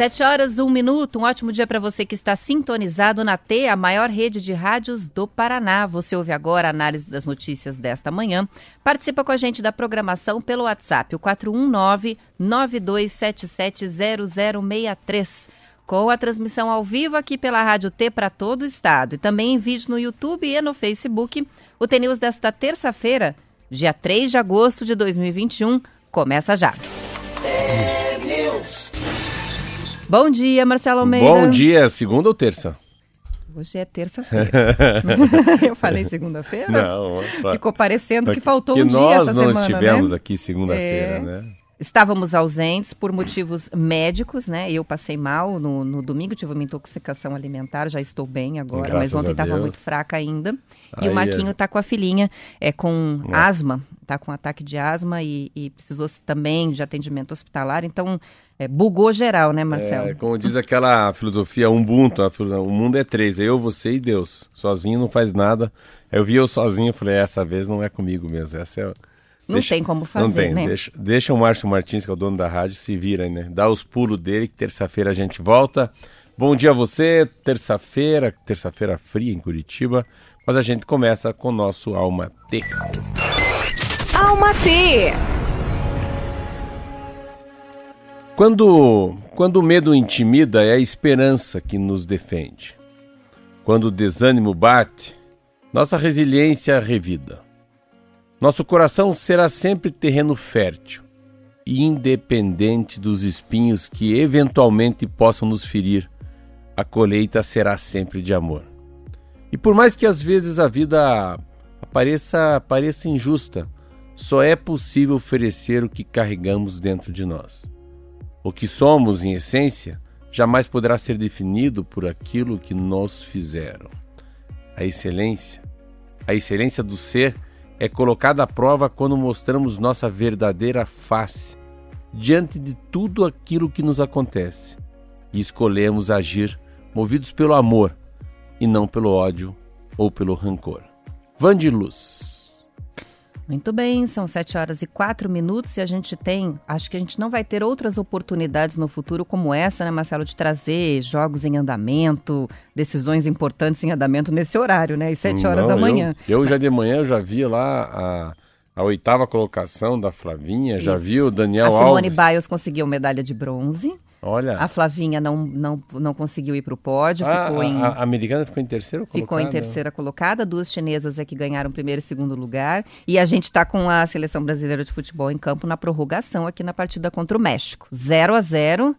Sete horas, um minuto. Um ótimo dia para você que está sintonizado na T, a maior rede de rádios do Paraná. Você ouve agora a análise das notícias desta manhã. Participa com a gente da programação pelo WhatsApp, o 419-9277-0063. Com a transmissão ao vivo aqui pela Rádio T para todo o estado. E também em vídeo no YouTube e no Facebook. O T-News desta terça-feira, dia 3 de agosto de 2021, começa já. Bom dia, Marcelo Almeida. Bom dia, segunda ou terça? Hoje é terça-feira. Eu falei segunda-feira? Não. Ficou parecendo que faltou que um dia nós essa não semana, estivemos né? aqui segunda-feira, É. né? Estávamos ausentes por motivos médicos, né? Eu passei mal no, no domingo, tive uma intoxicação alimentar, já estou bem agora, Graças mas ontem estava muito fraca ainda. E Aí, o Marquinho está com a filhinha é, com É. asma, está com ataque de asma e, e precisou também de atendimento hospitalar, então é, bugou geral, né, Marcelo? É, como diz aquela filosofia Ubuntu, o mundo é três, é eu, você e Deus. Sozinho não faz nada. Eu vi eu sozinho e falei, essa vez não é comigo mesmo. Essa é... Não tem como fazer, não tem. né? Deixa, deixa o Márcio Martins, que é o dono da rádio, se vira aí, né? Dá os pulos dele, que terça-feira a gente volta. Bom dia a você, terça-feira, terça-feira fria em Curitiba. Mas a gente começa com o nosso Alma T. Alma T. Quando, quando o medo intimida, é a esperança que nos defende. Quando o desânimo bate, nossa resiliência revida. Nosso coração será sempre terreno fértil, independente dos espinhos que eventualmente possam nos ferir, a colheita será sempre de amor. E por mais que às vezes a vida pareça injusta, só é possível oferecer o que carregamos dentro de nós. O que somos, em essência, jamais poderá ser definido por aquilo que nos fizeram. A excelência, a excelência do ser é colocada à prova quando mostramos nossa verdadeira face diante de tudo aquilo que nos acontece e escolhemos agir movidos pelo amor e não pelo ódio ou pelo rancor. Vande Luz. Muito bem, são 7 horas e 4 minutos e a gente tem, acho que a gente não vai ter outras oportunidades no futuro como essa, né, Marcelo, de trazer jogos em andamento, decisões importantes em andamento nesse horário, né, às 7 horas Não, da eu- manhã. Eu, já de manhã eu já vi lá a, a oitava colocação da Flavinha, já Isso. vi o Daniel a Simone Alves. Biles conseguiu medalha de bronze, Olha, a Flavinha não, não, não conseguiu ir para o pódio, a, ficou em... a- a americana ficou em terceiro Ficou em colocada? terceira colocada, duas chinesas é que ganharam primeiro e segundo lugar. E a gente está com a seleção brasileira de futebol em campo na prorrogação aqui na partida contra o México. 0 a 0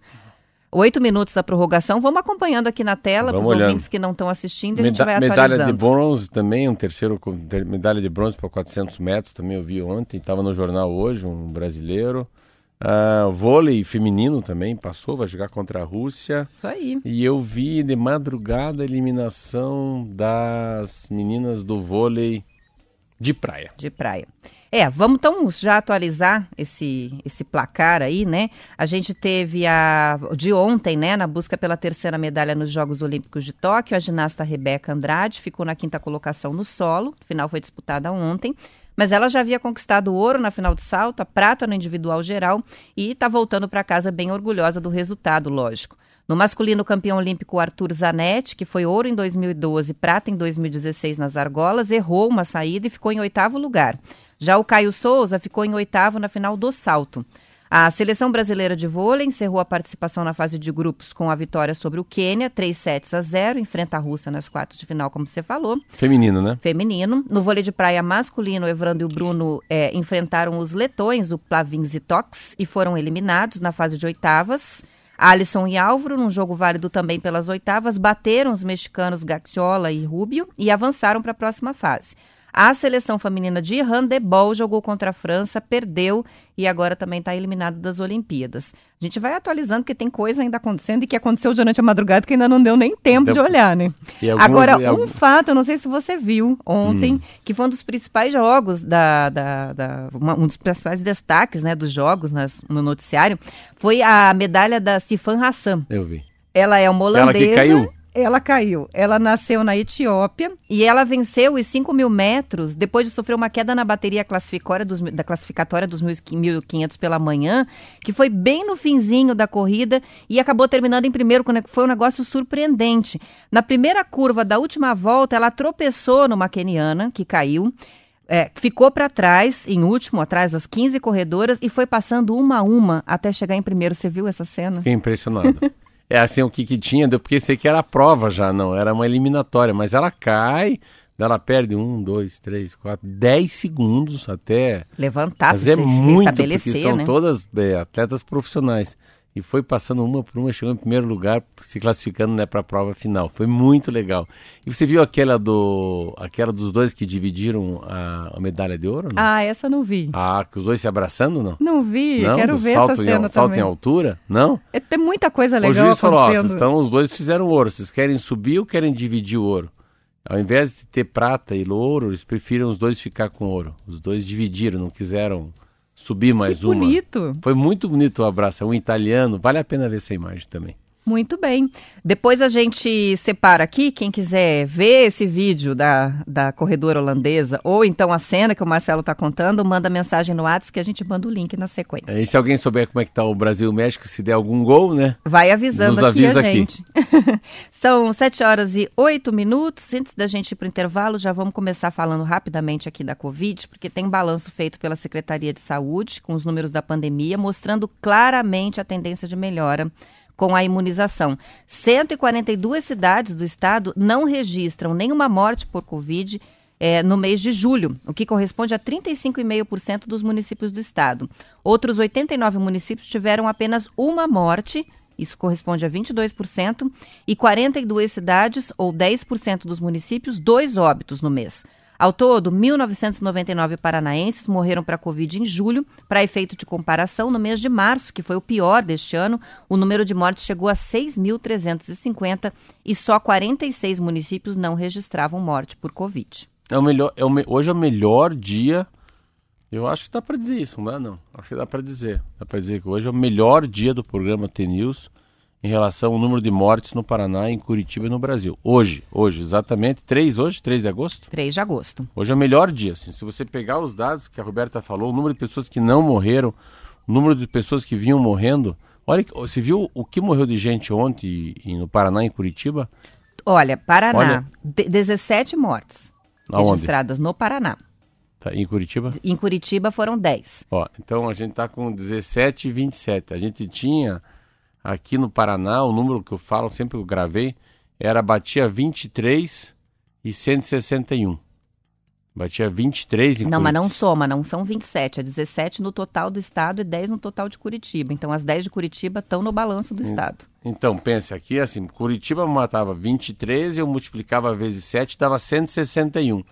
Oito minutos da prorrogação. Vamos acompanhando aqui na tela para os ouvintes que não estão assistindo a gente Meda- vai medalha de atualizando. bronze também, um terceiro medalha de bronze para 400 metros também eu vi ontem, estava no jornal hoje, um brasileiro. Ah, vôlei feminino também passou, vai jogar contra a Rússia. Isso aí. E eu vi de madrugada a eliminação das meninas do vôlei de praia. de praia. É, vamos então já atualizar esse, esse placar aí, né? A gente teve a de ontem, né, na busca pela terceira medalha nos Jogos Olímpicos de Tóquio, a ginasta Rebeca Andrade ficou na quinta colocação no solo, final foi disputada ontem, mas ela já havia conquistado ouro na final de salto, a prata no individual geral e está voltando para casa bem orgulhosa do resultado, lógico. No masculino, campeão olímpico Arthur Zanetti, que foi ouro em 2012 prata em 2016 nas argolas, errou uma saída e ficou em oitavo lugar. Já o Caio Souza ficou em oitavo na final do salto. A seleção brasileira de vôlei encerrou a participação na fase de grupos com a vitória sobre o Quênia, 3 sets a 0, enfrenta a Rússia nas quartas de final, como você falou Feminino, né? feminino. No vôlei de praia masculino, o Evandro e o Bruno é, enfrentaram os letões, o Plavins e Tox, e foram eliminados na fase de oitavas. Alisson e Álvaro, num jogo válido também pelas oitavas, bateram os mexicanos Gaxiola e Rubio e avançaram para a próxima fase. A seleção feminina de handebol jogou contra a França, perdeu e agora também está eliminada das Olimpíadas. A gente vai atualizando porque tem coisa ainda acontecendo e que aconteceu durante a madrugada que ainda não deu nem tempo de olhar, né? Alguns, agora, um algum... fato, eu não sei se você viu ontem, hum. que foi um dos principais jogos da, da, da uma, um dos principais destaques, né, dos jogos nas, no noticiário, foi a medalha da Sifan Hassan. Eu vi. Ela é uma holandesa. Ela que caiu. Ela caiu. Ela nasceu na Etiópia e ela venceu os 5 mil metros depois de sofrer uma queda na bateria classificatória dos, da classificatória dos 1.500 pela manhã, que foi bem no finzinho da corrida e acabou terminando em primeiro, quando foi um negócio surpreendente. Na primeira curva da última volta, ela tropeçou numa keniana que caiu. É, ficou para trás, em último, atrás das 15 corredoras, e foi passando uma a uma até chegar em primeiro. Você viu essa cena? Fiquei impressionado. é assim o que, que tinha, eu pensei que era prova já, não, era uma eliminatória, mas ela cai, ela perde um, dois, três, quatro, dez segundos até levantar, fazer se muito, porque são né? todas é, atletas profissionais e foi passando uma por uma, chegou em primeiro lugar, se classificando né, para a prova final. Foi muito legal. E você viu aquela do aquela dos dois que dividiram a, a medalha de ouro? Não? Ah, essa não vi. Ah, que os dois se abraçando, não? Não vi, não? quero ver essa cena em, também. Salto em altura, não? É, tem muita coisa legal O juiz falou, ó, então os dois fizeram ouro, vocês querem subir ou querem dividir o ouro? Ao invés de ter prata e ouro, eles preferiram os dois ficar com ouro. Os dois dividiram, não quiseram subir mais que uma. bonito. Foi muito bonito o abraço. É um italiano. Vale a pena ver essa imagem também. Muito bem. Depois a gente separa aqui, quem quiser ver esse vídeo da, da corredora holandesa, ou então a cena que o Marcelo está contando, manda mensagem no WhatsApp que a gente manda o link na sequência. E se alguém souber como é que está o Brasil e o México, se der algum gol, né? Vai avisando Nos aqui a gente. São 7 horas e 8 minutos. Antes da gente ir para o intervalo, já vamos começar falando rapidamente aqui da Covid, porque tem balanço feito pela Secretaria de Saúde, com os números da pandemia, mostrando claramente a tendência de melhora com a imunização. 142 cidades do estado não registram nenhuma morte por Covid é, no mês de julho, o que corresponde a 35,5% dos municípios do estado. Outros 89 municípios tiveram apenas uma morte, isso corresponde a 22%, e 42 cidades, ou 10% dos municípios, dois óbitos no mês. Ao todo, 1.999 paranaenses morreram para a Covid em julho. Para efeito de comparação, no mês de março, que foi o pior deste ano, o número de mortes chegou a 6.350 e só 46 municípios não registravam morte por Covid. É o melhor, é o me, hoje é o melhor dia. Eu acho que dá para dizer isso, não é? Não. Acho que dá para dizer. Dá para dizer que hoje é o melhor dia do programa T-News em relação ao número de mortes no Paraná, em Curitiba e no Brasil. Hoje, hoje, exatamente, 3 hoje, 3 de agosto? 3 de agosto. Hoje é o melhor dia, assim, se você pegar os dados que a Roberta falou, o número de pessoas que não morreram, o número de pessoas que vinham morrendo, olha, você viu o que morreu de gente ontem no Paraná, em Curitiba? Olha, Paraná, olha, 17 mortes aonde? registradas no Paraná. Tá, em Curitiba? Em Curitiba foram 10. Ó, então a gente está com 17 e 27. A gente tinha aqui no Paraná, o número que eu falo, sempre eu gravei, era batia 23 e 161. Batia 23 em Não, mas não soma, não são 27, é 17 no total do estado e 10 no total de Curitiba. Então as 10 de Curitiba estão no balanço do estado. Então, pense aqui assim, Curitiba matava 23, eu multiplicava vezes 7, dava 161.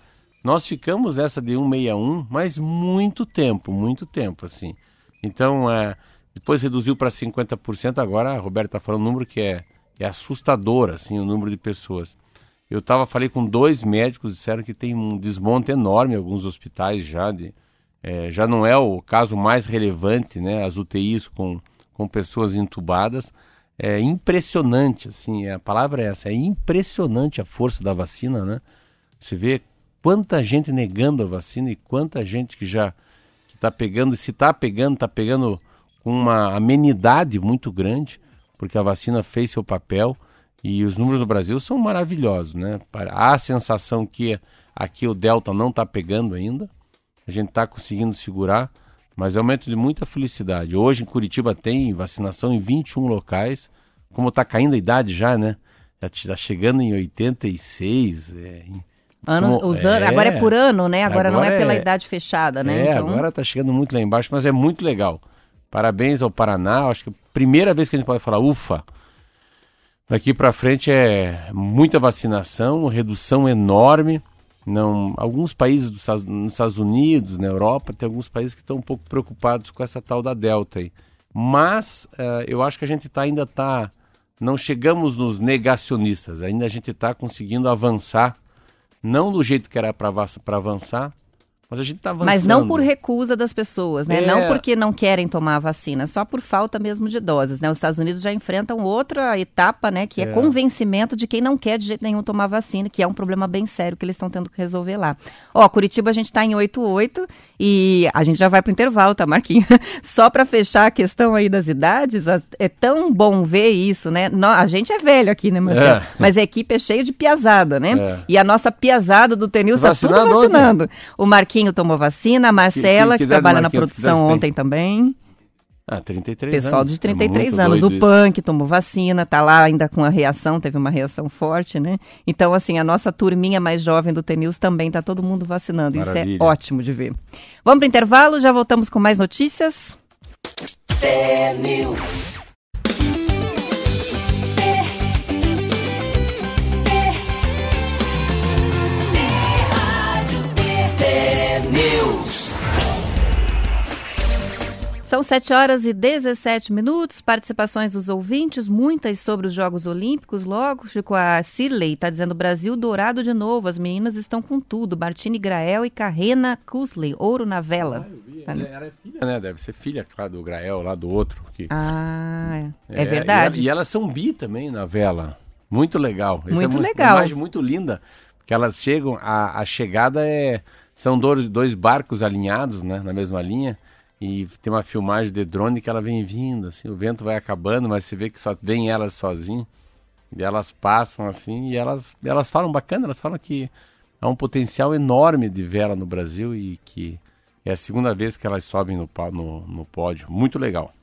Nós ficamos essa de 161, mas muito tempo, muito tempo assim. Então, é, depois reduziu para 50%, agora a Roberta está falando um número que é, é assustador, assim, o número de pessoas. Eu tava, falei com dois médicos, disseram que tem um desmonte enorme em alguns hospitais já. De, é, já não é o caso mais relevante, né? As UTIs com, com pessoas entubadas. É impressionante, assim, a palavra é essa, é impressionante a força da vacina, né? Você vê quanta gente negando a vacina e quanta gente que já está pegando, se está pegando, está pegando com uma amenidade muito grande, porque a vacina fez seu papel e os números do Brasil são maravilhosos, né? Há a sensação que aqui o Delta não está pegando ainda, a gente está conseguindo segurar, mas é um momento de muita felicidade. Hoje em Curitiba tem vacinação em 21 locais, como está caindo a idade já, né? Já está chegando em 86, é, Ano, os é, agora é por ano, né? Agora, agora não é pela é, idade fechada, né? É, então... agora está chegando muito lá embaixo, mas é muito legal Parabéns ao Paraná. Acho que é a primeira vez que a gente pode falar, ufa. Daqui para frente é muita vacinação, redução enorme. Não, alguns países dos, nos Estados Unidos, na Europa, tem alguns países que estão um pouco preocupados com essa tal da Delta aí. Mas uh, eu acho que a gente tá, ainda está. Não chegamos nos negacionistas, ainda a gente está conseguindo avançar, não do jeito que era para avançar, mas a gente está avançando. Mas não por recusa das pessoas, né? É... Não porque não querem tomar a vacina, só por falta mesmo de doses, né? Os Estados Unidos já enfrentam outra etapa, né? Que é, é convencimento de quem não quer de jeito nenhum tomar vacina, que é um problema bem sério que eles estão tendo que resolver lá. Ó, Curitiba a gente está em 88 e a gente já vai para o intervalo, tá, Marquinhos? só para fechar a questão aí das idades, é tão bom ver isso, né? A gente é velho aqui, né, Marcelo? É. Mas a equipe é cheia de piazada, né? É. E a nossa piazada do Tenil está tudo vacinando. Ontem. O Marquinhos Marquinho tomou vacina, a Marcela, que, que, que, trabalha na produção ontem também. Ah, 33 Pessoal anos. de 33 é anos. O Punk tomou vacina, tá lá ainda com a reação, teve uma reação forte, né? Então, assim, a nossa turminha mais jovem do TNews também tá todo mundo vacinando. Maravilha. Isso é ótimo de ver. Vamos pro intervalo, já voltamos com mais notícias. São 7 horas e 17 minutos. Participações dos ouvintes, muitas sobre os Jogos Olímpicos. Logo, com a Cirley está dizendo: Brasil dourado de novo. As meninas estão com tudo. Martini Grael e Carrena Kusley, ouro na vela. Ah, Ela era filha, né? Deve ser filha, claro, do Grael, lá do outro. Que... Ah, é, é verdade. E, e, elas são bi também na vela. Muito legal. Muito é legal. Uma imagem muito linda. Que elas chegam, a, a chegada é. São dois, dois barcos alinhados, né? Na mesma linha. E tem uma filmagem de drone que ela vem vindo, assim, o vento vai acabando, mas você vê que só vem elas sozinhas. E elas passam assim e elas, elas falam bacana, elas falam que há um potencial enorme de vela no Brasil e que é a segunda vez que elas sobem no, no, no pódio. Muito legal.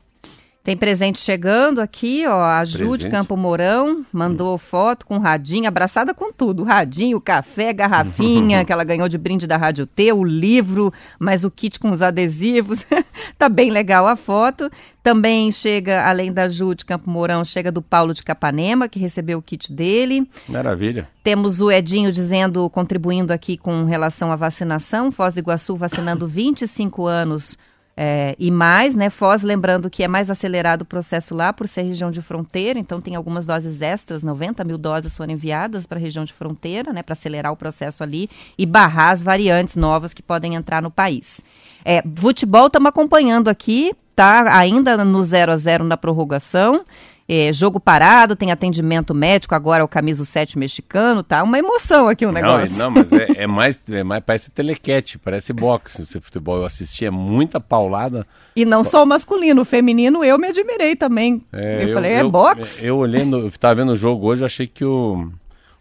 Tem presente chegando aqui, ó. A Ju de Campo Mourão mandou foto com radinho, abraçada com tudo. Radinho, café, garrafinha que ela ganhou de brinde da Rádio T, o livro, mais o kit com os adesivos. tá bem legal a foto. Também chega, além da Ju de Campo Mourão, chega do Paulo de Capanema, que recebeu o kit dele. Maravilha. Temos o Edinho dizendo, contribuindo aqui com relação à vacinação. Foz do Iguaçu vacinando 25 anos é, e mais, né? Foz, lembrando que é mais acelerado o processo lá por ser região de fronteira, então tem algumas doses extras, 90 mil doses foram enviadas para a região de fronteira, né? Para acelerar o processo ali e barrar as variantes novas que podem entrar no país. É, futebol estamos acompanhando aqui, tá ainda no 0 a 0 na prorrogação é, jogo parado, tem atendimento médico, agora o camisa 7 mexicano, tá uma emoção aqui o negócio. Não, não mas é, é, mais, é mais, parece telequete, parece boxe, esse futebol. Eu assisti, é muita paulada. E não só o masculino, o feminino eu me admirei também. É, eu, eu, falei, é eu, boxe? Eu olhando, eu estava vendo o jogo hoje, achei que o,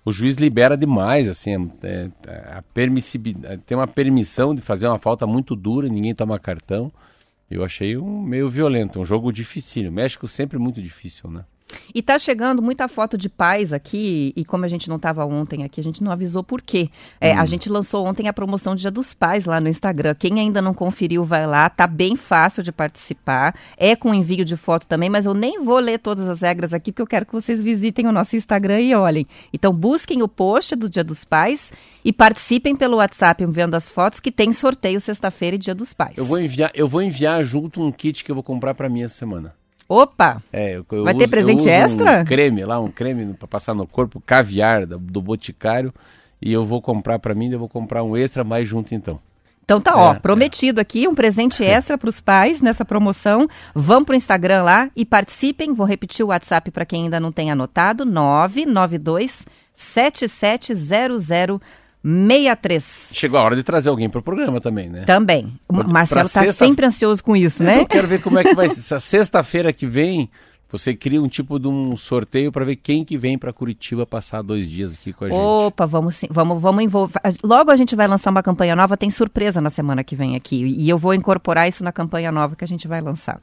o juiz libera demais, assim, é, é, a permissibilidade, tem uma permissão de fazer uma falta muito dura, ninguém toma cartão. Eu achei um meio violento, um jogo difícil. México sempre muito difícil, né? E tá chegando muita foto de pais aqui, e como a gente não estava ontem aqui, a gente não avisou por quê. É, hum. A gente lançou ontem a promoção de Dia dos Pais lá no Instagram. Quem ainda não conferiu, vai lá, tá bem fácil de participar. É com envio de foto também, mas eu nem vou ler todas as regras aqui, porque eu quero que vocês visitem o nosso Instagram e olhem. Então busquem o post do Dia dos Pais e participem pelo WhatsApp enviando as fotos, que tem sorteio sexta-feira e Dia dos Pais. Eu vou enviar, eu vou enviar junto um kit que eu vou comprar para mim essa semana. Opa! É, eu, eu Vai uso, ter presente extra? Um creme lá, um creme para passar no corpo, caviar do, do Boticário. E eu vou comprar para mim, eu vou comprar um extra mais junto então. Então tá, ó, é, prometido é. aqui um presente extra para os pais nessa promoção. Vão pro Instagram lá e participem. Vou repetir o WhatsApp para quem ainda não tem anotado: 992 7700 63. Chegou a hora de trazer alguém para o programa também, né? Também. O Marcelo está sempre ansioso com isso, né? Eu quero ver como é que vai ser. Sexta-feira que vem, você cria um tipo de um sorteio para ver quem que vem para Curitiba passar dois dias aqui com a gente. Opa, vamos sim, vamos, vamos envolver. Logo a gente vai lançar uma campanha nova, tem surpresa na semana que vem aqui. E eu vou incorporar isso na campanha nova que a gente vai lançar.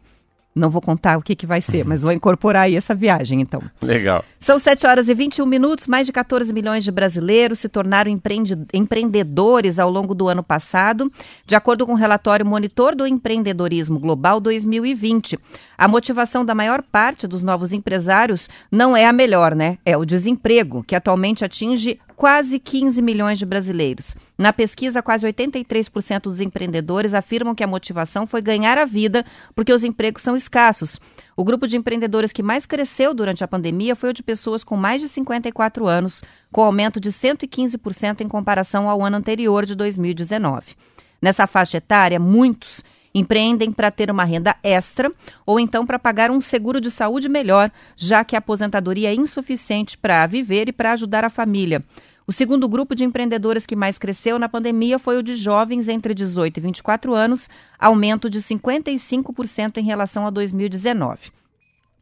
Não vou contar o que, que vai ser, mas vou incorporar aí essa viagem, então. Legal. São 7 horas e 21 minutos. Mais de 14 milhões de brasileiros se tornaram empreende empreendedores ao longo do ano passado, de acordo com o relatório Monitor do Empreendedorismo Global 2020. A motivação da maior parte dos novos empresários não é a melhor, né? É o desemprego, que atualmente atinge quase 15 milhões de brasileiros. Na pesquisa, quase 83% dos empreendedores afirmam que a motivação foi ganhar a vida porque os empregos são escassos. O grupo de empreendedores que mais cresceu durante a pandemia foi o de pessoas com mais de 54 anos, com aumento de 115% em comparação ao ano anterior de 2019. Nessa faixa etária, muitos empreendem para ter uma renda extra ou então para pagar um seguro de saúde melhor, já que a aposentadoria é insuficiente para viver e para ajudar a família. O segundo grupo de empreendedores que mais cresceu na pandemia foi o de jovens entre 18 e 24 anos, aumento de 55% em relação a 2019.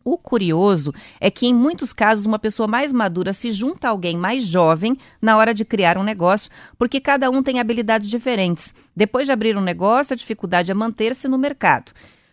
O curioso é que, em muitos casos, uma pessoa mais madura se junta a alguém mais jovem na hora de criar um negócio, porque cada um tem habilidades diferentes. Depois de abrir um negócio, a dificuldade é manter-se no mercado.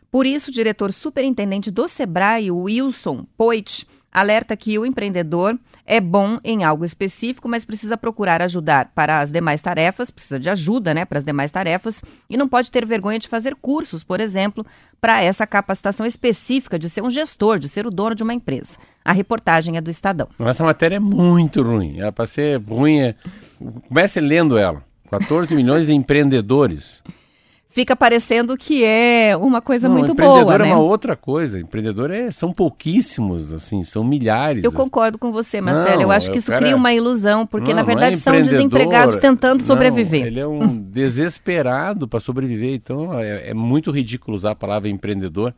Por isso, o diretor superintendente do Sebrae, Wilson Poit, alerta que o empreendedor é bom em algo específico, mas precisa procurar ajudar para as demais tarefas, precisa de ajuda, né, para as demais tarefas, e não pode ter vergonha de fazer cursos, por exemplo, para essa capacitação específica de ser um gestor, de ser o dono de uma empresa. A reportagem é do Estadão. Essa matéria é muito ruim. Ela para ser ruim, é... comece lendo ela. 14 milhões de empreendedores fica parecendo que é uma coisa não, muito boa, né? Empreendedor é uma outra coisa. Empreendedor é, são pouquíssimos, assim, são milhares. Eu concordo com você, Marcelo. Não, eu acho que isso cria uma ilusão, porque não, na é verdade é são desempregados tentando sobreviver. ele é um desesperado para sobreviver. Então é, é muito ridículo usar a palavra empreendedor.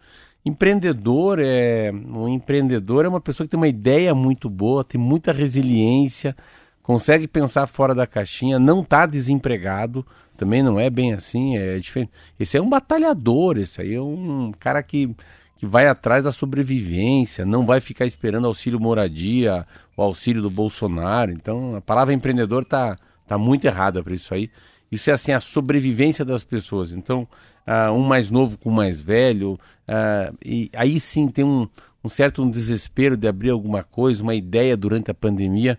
Empreendedor é um empreendedor é uma pessoa que tem uma ideia muito boa, tem muita resiliência, consegue pensar fora da caixinha, não está desempregado, também não é bem assim, é diferente. Esse é um batalhador, esse aí é um cara que, que vai atrás da sobrevivência, não vai ficar esperando auxílio moradia, o auxílio do Bolsonaro. Então, a palavra empreendedor tá, tá muito errada para isso aí. Isso é assim a sobrevivência das pessoas. Então, uh, um mais novo com o mais velho, uh, e aí sim tem um, um certo um desespero de abrir alguma coisa, uma ideia durante a pandemia.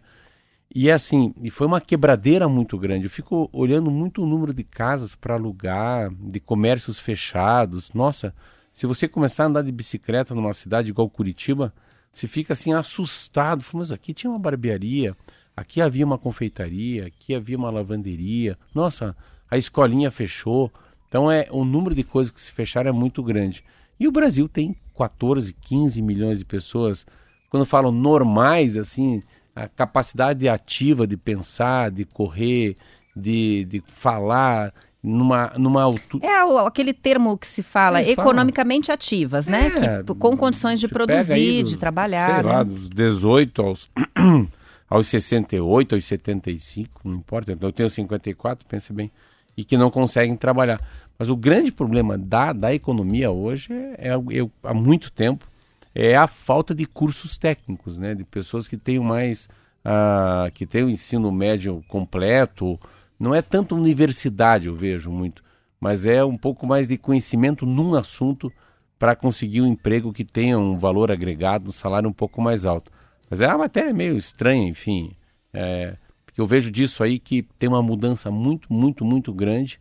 E é assim, e foi uma quebradeira muito grande. Eu fico olhando muito o número de casas para alugar, de comércios fechados. Nossa, se você começar a andar de bicicleta numa cidade igual Curitiba, você fica assim assustado. Mas aqui tinha uma barbearia, aqui havia uma confeitaria, aqui havia uma lavanderia. Nossa, a escolinha fechou. Então é o número de coisas que se fecharam é muito grande. E o Brasil tem 14, 15 milhões de pessoas. Quando falam normais, assim, a capacidade ativa de pensar, de correr, de, de falar numa, numa altura. É o, aquele termo que se fala Eles economicamente falam. ativas, né? É, que, com condições de produzir, de trabalhar. Sei né? lá, dos 18 aos, aos 68, aos 75, não importa. Então eu tenho 54, pense bem, e que não conseguem trabalhar. Mas o grande problema da, da economia hoje é, é eu, há muito tempo é a falta de cursos técnicos, né? De pessoas que tenham mais, uh, que tenham ensino médio completo. Não é tanto universidade, eu vejo muito, mas é um pouco mais de conhecimento num assunto para conseguir um emprego que tenha um valor agregado, um salário um pouco mais alto. Mas é uma matéria meio estranha, enfim. É, porque eu vejo disso aí que tem uma mudança muito, muito, muito grande,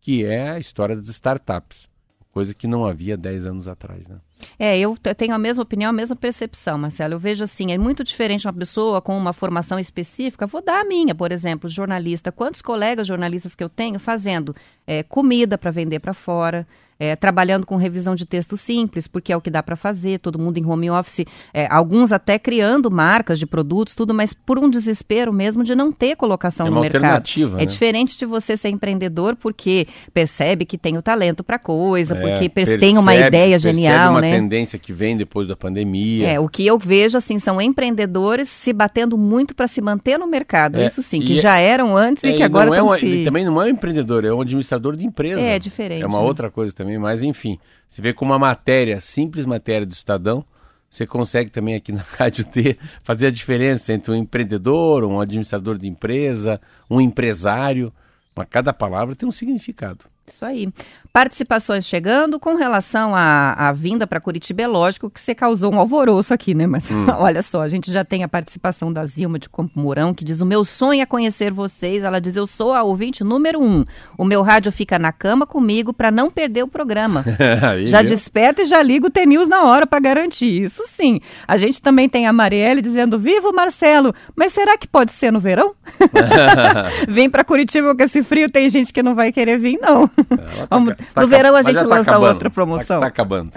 que é a história das startups. Coisa que não havia 10 anos atrás, né? É, eu tenho a mesma opinião, a mesma percepção, Marcelo. Eu vejo assim, é muito diferente uma pessoa com uma formação específica. Vou dar a minha, por exemplo, jornalista. Quantos colegas jornalistas que eu tenho fazendo é, comida para vender para fora, é, trabalhando com revisão de texto simples, porque é o que dá para fazer, todo mundo em home office, é, alguns até criando marcas de produtos, tudo, mas por um desespero mesmo de não ter colocação é no mercado. Alternativa, é né? diferente de você ser empreendedor porque percebe que tem o talento para coisa, é, porque percebe, tem uma ideia genial, uma né? tendência que vem depois da pandemia. É, o que eu vejo assim são empreendedores se batendo muito para se manter no mercado. É, Isso sim, que já eram antes e é, que agora estão é se... Ele também não é um empreendedor, é um administrador de empresa. É, diferente. É uma né? outra coisa também, mas enfim. Você vê como uma matéria, simples matéria do Estadão, você consegue também aqui na Rádio T fazer a diferença entre um empreendedor, um administrador de empresa, um empresário. Mas cada palavra tem um significado. Isso aí. Participações chegando com relação à, vinda para Curitiba, é lógico que você causou um alvoroço aqui, né? Mas hum. olha só, a gente já tem a participação da Zilma de Campo Mourão, que diz: O meu sonho é conhecer vocês. Ela diz: Eu sou a ouvinte número um. O meu rádio fica na cama comigo para não perder o programa. aí, já viu? desperta e já liga o TNews na hora para garantir. Isso sim. A gente também tem a Marielle dizendo: Viva Marcelo! Mas será que pode ser no verão? Vem para Curitiba com esse frio, tem gente que não vai querer vir, não. Tá, Vamos Tá no verão a gente tá lança acabando. outra promoção. Tá, tá acabando.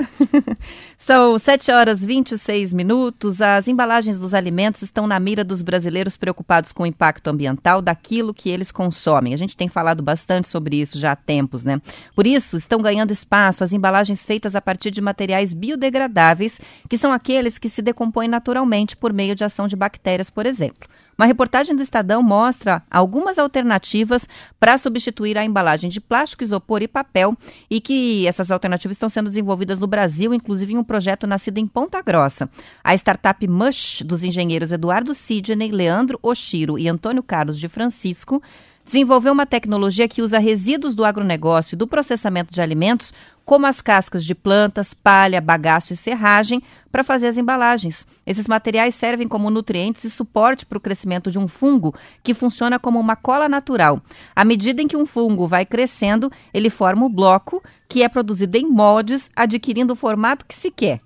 São 7 horas 26 minutos. As embalagens dos alimentos estão na mira dos brasileiros preocupados com o impacto ambiental daquilo que eles consomem. A gente tem falado bastante sobre isso já há tempos, né? Por isso, estão ganhando espaço as embalagens feitas a partir de materiais biodegradáveis, que são aqueles que se decompõem naturalmente por meio de ação de bactérias, por exemplo. Uma reportagem do Estadão mostra algumas alternativas para substituir a embalagem de plástico, isopor e papel e que essas alternativas estão sendo desenvolvidas no Brasil, inclusive em um projeto nascido em Ponta Grossa. A startup Mush, dos engenheiros Eduardo Sidney, Leandro Oshiro e Antônio Carlos de Francisco, desenvolveu uma tecnologia que usa resíduos do agronegócio e do processamento de alimentos como as cascas de plantas, palha, bagaço e serragem, para fazer as embalagens. Esses materiais servem como nutrientes e suporte para o crescimento de um fungo que funciona como uma cola natural. À medida em que um fungo vai crescendo, ele forma o bloco, que é produzido em moldes, adquirindo o formato que se quer.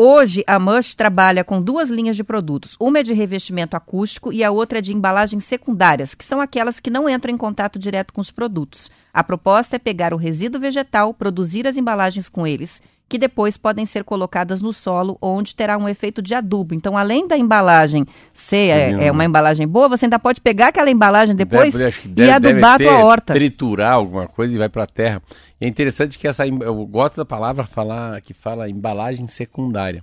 Hoje, a Mush trabalha com duas linhas de produtos. Uma é de revestimento acústico e a outra é de embalagens secundárias, que são aquelas que não entram em contato direto com os produtos. A proposta é pegar o resíduo vegetal, produzir as embalagens com eles, que depois podem ser colocadas no solo, onde terá um efeito de adubo. Então, além da embalagem ser é, é uma embalagem boa, você ainda pode pegar aquela embalagem depois deve, deve, e adubar deve a tua horta. Triturar alguma coisa e vai para a terra. E é interessante que essa eu gosto da palavra falar que fala embalagem secundária.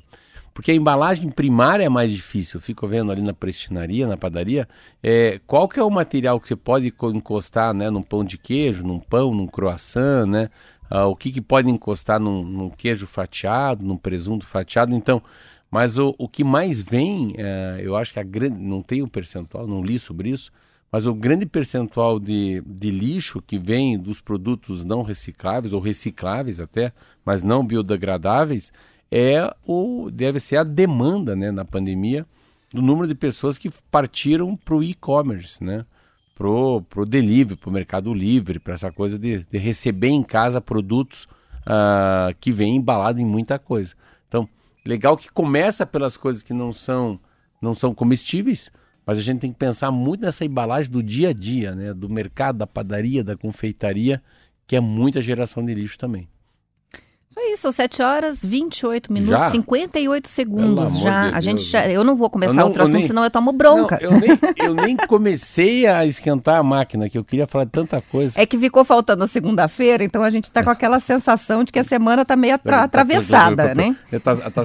Porque a embalagem primária é mais difícil. Eu fico vendo ali na prestinaria, na padaria, é, qual que é o material que você pode encostar né, num pão de queijo, num pão, num croissant, né? Ah, o que, que pode encostar num, num, queijo fatiado, num presunto fatiado. Então, mas o, o que mais vem, é, eu acho que a grande, não tem um percentual, não li sobre isso, mas o grande percentual de, de lixo que vem dos produtos não recicláveis, ou recicláveis até, mas não biodegradáveis, é o, deve ser a demanda né, na pandemia do número de pessoas que partiram para o e-commerce, né? Pro, pro delivery, pro Mercado Livre, para essa coisa de, de, receber em casa produtos uh, que vêm embalados em muita coisa. Então, legal que começa pelas coisas que não são, não são comestíveis, mas a gente tem que pensar muito nessa embalagem do dia a dia, né? Do mercado, da padaria, da confeitaria, que é muita geração de lixo também. Isso aí, são 7 horas, 28 minutos, já? 58 segundos já. De a gente já, eu não vou começar não, outro assunto, nem, senão eu tomo bronca. Não, eu, nem, eu nem comecei a esquentar a máquina, que eu queria falar de tanta coisa. É que ficou faltando a segunda-feira, então a gente está com aquela sensação de que a semana está meio atra atravessada, né? Tá, tá,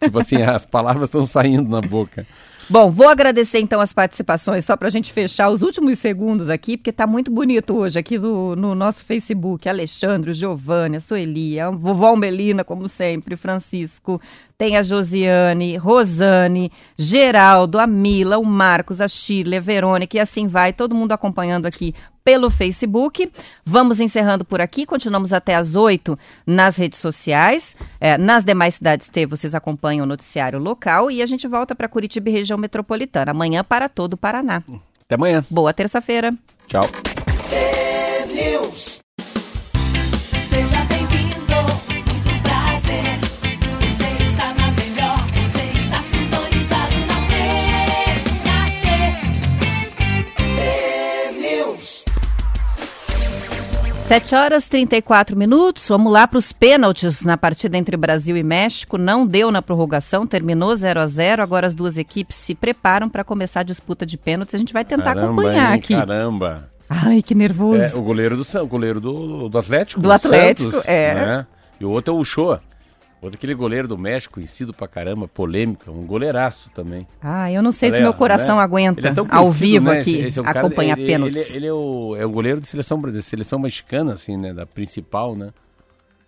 tipo assim, as palavras estão saindo na boca. Bom, vou agradecer então as participações, só para a gente fechar os últimos segundos aqui, porque está muito bonito hoje aqui no, no nosso Facebook. Alexandre, Giovanni, a Sueli, a vovó Melina, como sempre, Francisco, tem a Josiane, Rosane, Geraldo, a Mila, o Marcos, a Shirley, a Verônica e assim vai, todo mundo acompanhando aqui pelo Facebook. Vamos encerrando por aqui, continuamos até às 8 nas redes sociais. É, nas demais cidades T, vocês acompanham o noticiário local e a gente volta para Curitiba e região metropolitana. Amanhã para todo o Paraná. Até amanhã. Boa terça-feira. Tchau. Sete horas 34 minutos. Vamos lá para os pênaltis na partida entre Brasil e México. Não deu na prorrogação, terminou 0 a 0 Agora as duas equipes se preparam para começar a disputa de pênaltis. A gente vai tentar caramba, acompanhar hein, aqui. Caramba! Ai, que nervoso. É, o goleiro do, o goleiro do, do Atlético. Do, Atlético, Santos, é. Né? E o outro é o Uchoa. Outro aquele goleiro do México, conhecido pra caramba, polêmica, um goleiraço também. Ah, eu não sei se meu coração né? aguenta é ao vivo né? aqui esse, esse é acompanhar pênaltis. Ele, ele, é, o, é o goleiro de seleção, de seleção mexicana, assim, né? Da principal, né?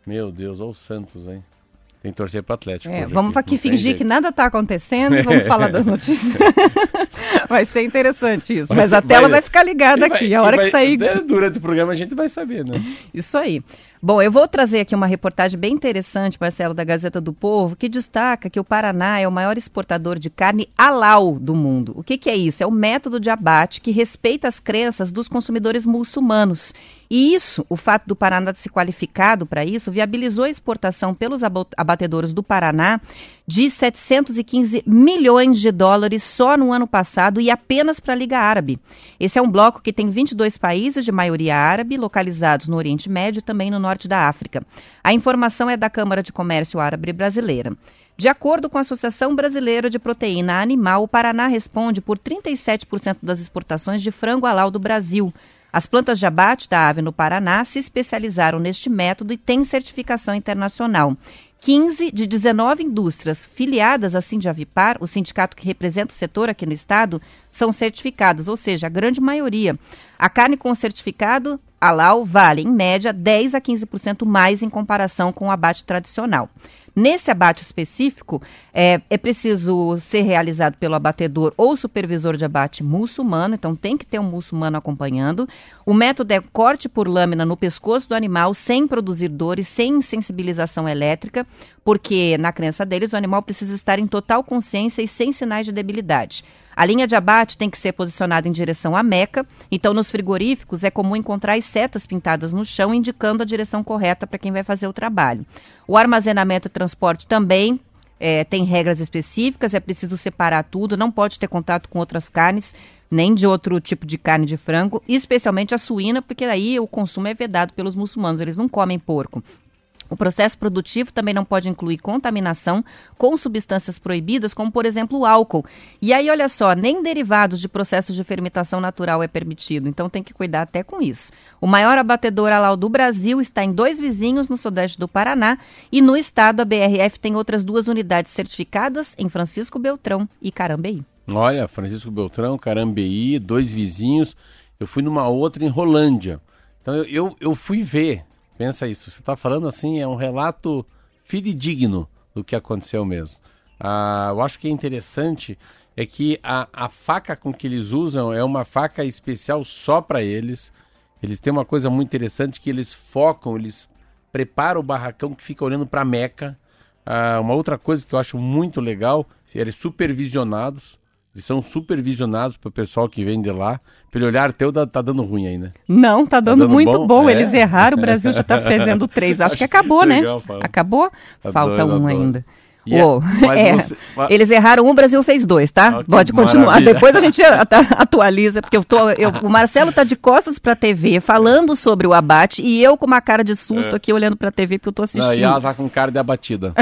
Meu Deus, olha o Santos, hein? Tem que torcer pro Atlético. É, vamos aqui, aqui fingir que nada tá acontecendo, vamos falar das notícias. vai ser interessante isso. Vai mas ser, a tela vai, vai, ficar ligada aqui. a hora vai, que sair. Durante o programa a gente vai saber, né? Isso aí. Bom, eu vou trazer aqui uma reportagem bem interessante, Marcelo, da Gazeta do Povo, que destaca que o Paraná é o maior exportador de carne halal do mundo. O que, que é isso? É o método de abate que respeita as crenças dos consumidores muçulmanos. E isso, o fato do Paraná se qualificado para isso, viabilizou a exportação pelos abatedouros do Paraná de 715 milhões de dólares só no ano passado e apenas para a Liga Árabe. Esse é um bloco que tem 22 países de maioria árabe, localizados no Oriente Médio e também no norte da África. A informação é da Câmara de Comércio Árabe Brasileira. De acordo com a Associação Brasileira de Proteína Animal, o Paraná responde por 37% das exportações de frango halal do Brasil. As plantas de abate da ave no Paraná se especializaram neste método e têm certificação internacional. 15 de 19 indústrias filiadas à Sindavipar, o sindicato que representa o setor aqui no estado, são certificadas, ou seja, a grande maioria. A carne com certificado halal vale, em média, 10 a 15% mais em comparação com o abate tradicional. Nesse abate específico, é, é, preciso ser realizado pelo abatedor ou supervisor de abate muçulmano, então tem que ter um muçulmano acompanhando. O método é corte por lâmina no pescoço do animal, sem produzir dores, sem sensibilização elétrica, porque, na crença deles, o animal precisa estar em total consciência e sem sinais de debilidade. A linha de abate tem que ser posicionada em direção à Meca, então nos frigoríficos é comum encontrar as setas pintadas no chão indicando a direção correta para quem vai fazer o trabalho. O armazenamento e transporte também é, tem regras específicas, é preciso separar tudo, não pode ter contato com outras carnes, nem de outro tipo de carne de frango, especialmente a suína, porque aí o consumo é vedado pelos muçulmanos, eles não comem porco. O processo produtivo também não pode incluir contaminação com substâncias proibidas, como por exemplo o álcool. E aí, olha só, nem derivados de processos de fermentação natural é permitido, então tem que cuidar até com isso. O maior abatedor halal do Brasil está em dois vizinhos no sudeste do Paraná e no estado a BRF tem outras duas unidades certificadas em Francisco Beltrão e Carambeí. Olha, Francisco Beltrão, Carambeí, dois vizinhos. Eu fui numa outra em Rolândia. Então eu, eu, eu fui ver Pensa isso. Você está falando assim, é um relato fidedigno do que aconteceu mesmo. Ah, eu acho que é interessante é que a, a faca com que eles usam é uma faca especial só para eles. Eles têm uma coisa muito interessante que eles focam, eles preparam o barracão que fica olhando para a Meca. Ah, uma outra coisa que eu acho muito legal, eles supervisionados. Eles são supervisionados pelo pessoal que vem de lá. Pelo olhar teu, tá, tá dando ruim aí, né? Não, tá dando, tá dando muito bom. bom. É? Eles erraram, o Brasil já tá fazendo três. Acho, Acho que acabou, né? Legal, acabou? Falta um ainda. Yeah, é, você... Eles erraram um, o Brasil fez dois, tá? Ah, Pode continuar. Maravilha. Depois a gente atualiza, porque eu tô, eu, o Marcelo tá de costas pra TV falando sobre o abate e eu com uma cara de susto é. aqui olhando pra TV porque eu tô assistindo. Não, e ela tá com cara de abatida.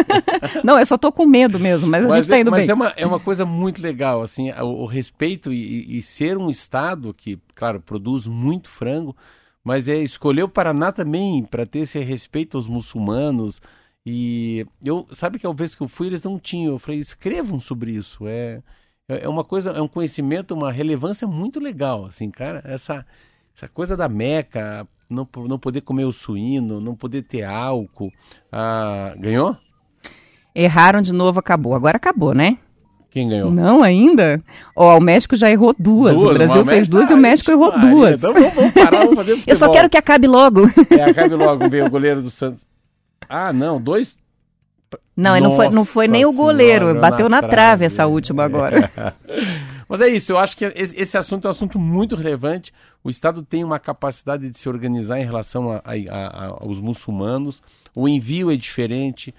Não, eu só tô com medo mesmo, mas, mas a gente tá indo mas bem. Mas é uma, é uma coisa muito legal, assim, o, o respeito e, e ser um estado que, claro, produz muito frango, mas é escolher o Paraná também para ter esse respeito aos muçulmanos, e eu, sabe que a vez que eu fui, eles não tinham. Eu falei, escrevam sobre isso. É, é, é uma coisa, é um conhecimento, uma relevância muito legal, assim, cara. Essa, essa coisa da Meca, não, não poder comer o suíno, não poder ter álcool. Ah, ganhou? Erraram de novo, acabou. Agora acabou, né? Quem ganhou? Não, ainda. Ó, oh, o México já errou duas. duas o Brasil fez duas e o México errou duas. Então vamos, vamos parar, vamos fazer Eu só quero que acabe logo. É, acabe logo, ver o goleiro do Santos. Ah, não, dois. Não, não foi, não foi nem o goleiro, senhora, bateu na, na trave, trave essa última agora. Mas é isso, eu acho que esse, esse, assunto é um assunto muito relevante. O Estado tem uma capacidade de se organizar em relação a, a, a, aos muçulmanos. O envio é diferente,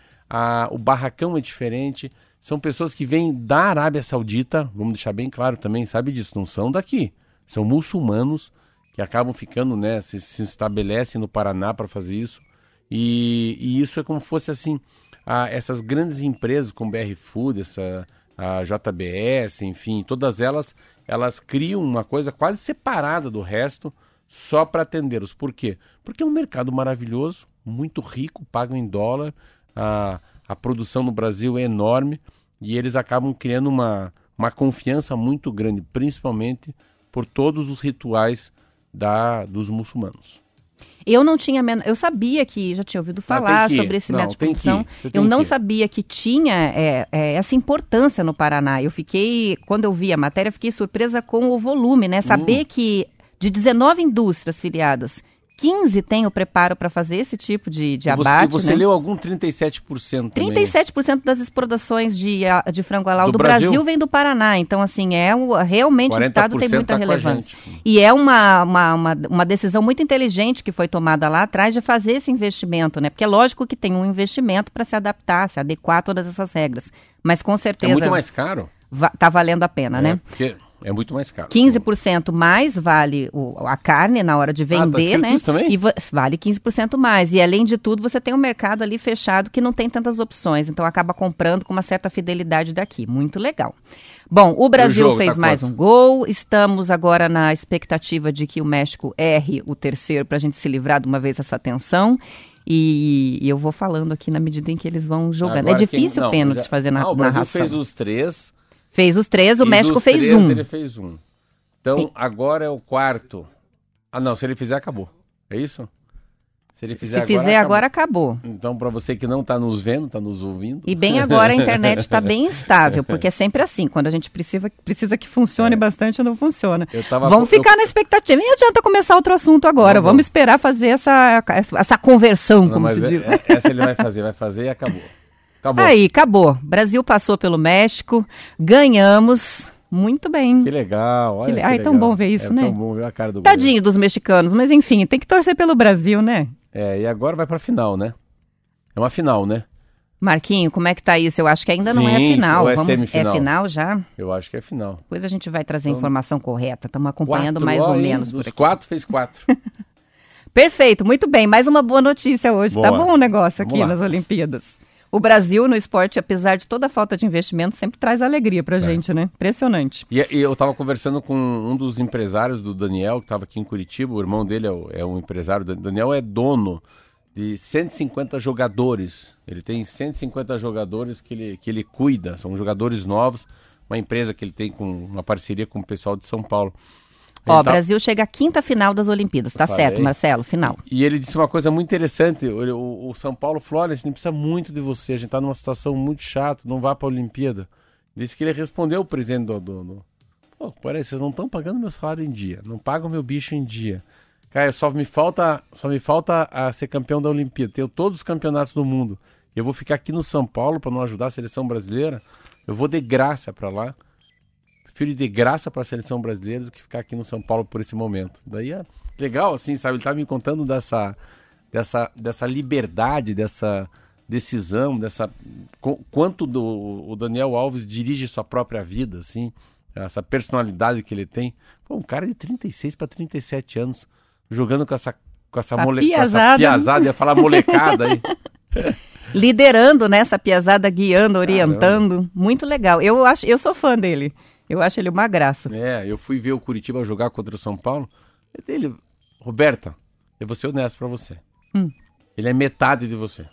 o barracão é diferente. São pessoas que vêm da Arábia Saudita, vamos deixar bem claro também, sabe disso, não são daqui. São muçulmanos que acabam ficando, né, se, se estabelecem no Paraná para fazer isso. E, e isso é como fosse assim, a, essas grandes empresas como BR Food, essa a JBS, enfim, todas elas elas criam uma coisa quase separada do resto só para atendê-los. Por quê? Porque é um mercado maravilhoso, muito rico, pagam em dólar, a, a produção no Brasil é enorme e eles acabam criando uma, uma confiança muito grande, principalmente por todos os rituais da, dos muçulmanos. Eu não tinha, men- eu sabia que já tinha ouvido falar tem que ir. sobre esse Não, método de produção. Eu não sabia que tinha é, é, essa importância no Paraná. Eu fiquei, quando eu vi a matéria, fiquei surpresa com o volume, né? Saber Hum. que de 19 indústrias filiadas, 15 têm o preparo para fazer esse tipo de, de você, abate, e você né? leu algum 37% também. 37% das exportações de, de frango halal Do do, Brasil. Brasil vem do Paraná. Então, assim, é realmente o Estado tem 40% muita tá relevância. E é uma, uma, uma, uma decisão muito inteligente que foi tomada lá atrás de fazer esse investimento, né? Porque é lógico que tem um investimento para se adaptar, se adequar a todas essas regras. Mas com É certeza muito mais caro. va- tá valendo a pena, É, né? porque é muito mais caro. 15% mais vale o- a carne na hora de tá vender, escrito né? isso também? E va- vale 15% mais. E além de tudo, você tem um mercado ali fechado que não tem tantas opções. Então acaba comprando com uma certa fidelidade daqui. Muito legal. Bom, o Brasil jogo, fez tá mais quanto? um gol. Estamos agora na expectativa de que o México erre o terceiro para a gente se livrar de uma vez essa tensão. E, e eu vou falando aqui na medida em que eles vão jogando. Agora é difícil quem- não, pênalti já- fazer na Ah, o Brasil narração. fez os três. Fez os três, o e México fez três, um. Ele fez um. Então, agora é o quarto. Ah, não, se ele fizer, acabou. É isso? Se ele fizer Se agora. fizer acabou. agora, acabou. Então, para você que não está nos vendo, está nos ouvindo. E bem agora a internet está bem estável, porque é sempre assim, quando a gente precisa, precisa que funcione bastante, não funciona. É. Eu tava- vamos eu- ficar na expectativa. Nem adianta começar outro assunto agora, Não, vamos vamos. esperar fazer essa, essa conversão, Não, como se é- diz. é- essa ele vai fazer, vai fazer e acabou. Acabou. Aí, acabou. Brasil passou pelo México, ganhamos. Muito bem. Que legal. Olha Que le- Ai, tão bom ver isso, é né? tão bom ver a cara do Tadinho dos mexicanos, mas enfim, tem que torcer pelo Brasil, né? É, e agora vai pra final, né? É uma final, né? Marquinho, como é que tá isso? Eu acho que ainda não é Sim, final. ou é Vamos- semifinal? É final já? Eu acho que é final. Depois a gente vai trazer a Então, informação correta. Estamos acompanhando Quatro, mais ó, ou menos aqui. quatro, fez quatro. Perfeito, muito bem. Mais uma boa notícia hoje. Tá Boa. bom o negócio Vamos aqui lá. nas Olimpíadas. O Brasil no esporte, apesar de toda a falta de investimento, sempre traz alegria É. pra gente, né? Impressionante. E, e eu tava conversando com um dos empresários do Daniel, que estava aqui em Curitiba. O irmão dele é, o- é um empresário. O Daniel é dono de 150 jogadores. Ele tem 150 jogadores que ele, que ele cuida. São jogadores novos. Uma empresa que ele tem com uma parceria com o pessoal de São Paulo. Ó, tá- Brasil chega à quinta final das Olimpíadas. Tá Falei. certo, Marcelo? Final. E ele disse uma coisa muito interessante. O, o- São Paulo falou: olha, a gente precisa muito de você. A gente está numa situação muito chata, não vá para a Olimpíada. Disse que ele respondeu o presidente do. do, do Pô, peraí, vocês não estão pagando meu salário em dia, não pagam meu bicho em dia. Cara, só me falta, só me falta a ser campeão da Olimpíada. Tenho todos os campeonatos do mundo. Eu vou ficar aqui no São Paulo para não ajudar a seleção brasileira. Eu vou de graça para lá. Ir de graça para a seleção brasileira do que ficar aqui no São Paulo por esse momento. Daí é legal, assim, sabe? Ele tá me contando dessa, dessa, dessa liberdade, dessa decisão, dessa qu- quanto do, o Daniel Alves dirige sua própria vida, assim, essa personalidade que ele tem. Pô, um cara de 36 para 37 anos jogando com essa com essa, A mole, com essa piazada. piazada, ia falar molecada aí. Liderando nessa piazada, guiando, orientando. Muito legal. Eu acho, eu sou fã dele. Eu acho ele uma graça. É, eu fui ver o Curitiba jogar contra o São Paulo. Ele, Roberta, eu vou ser honesto pra você. Hum. Ele é metade de você.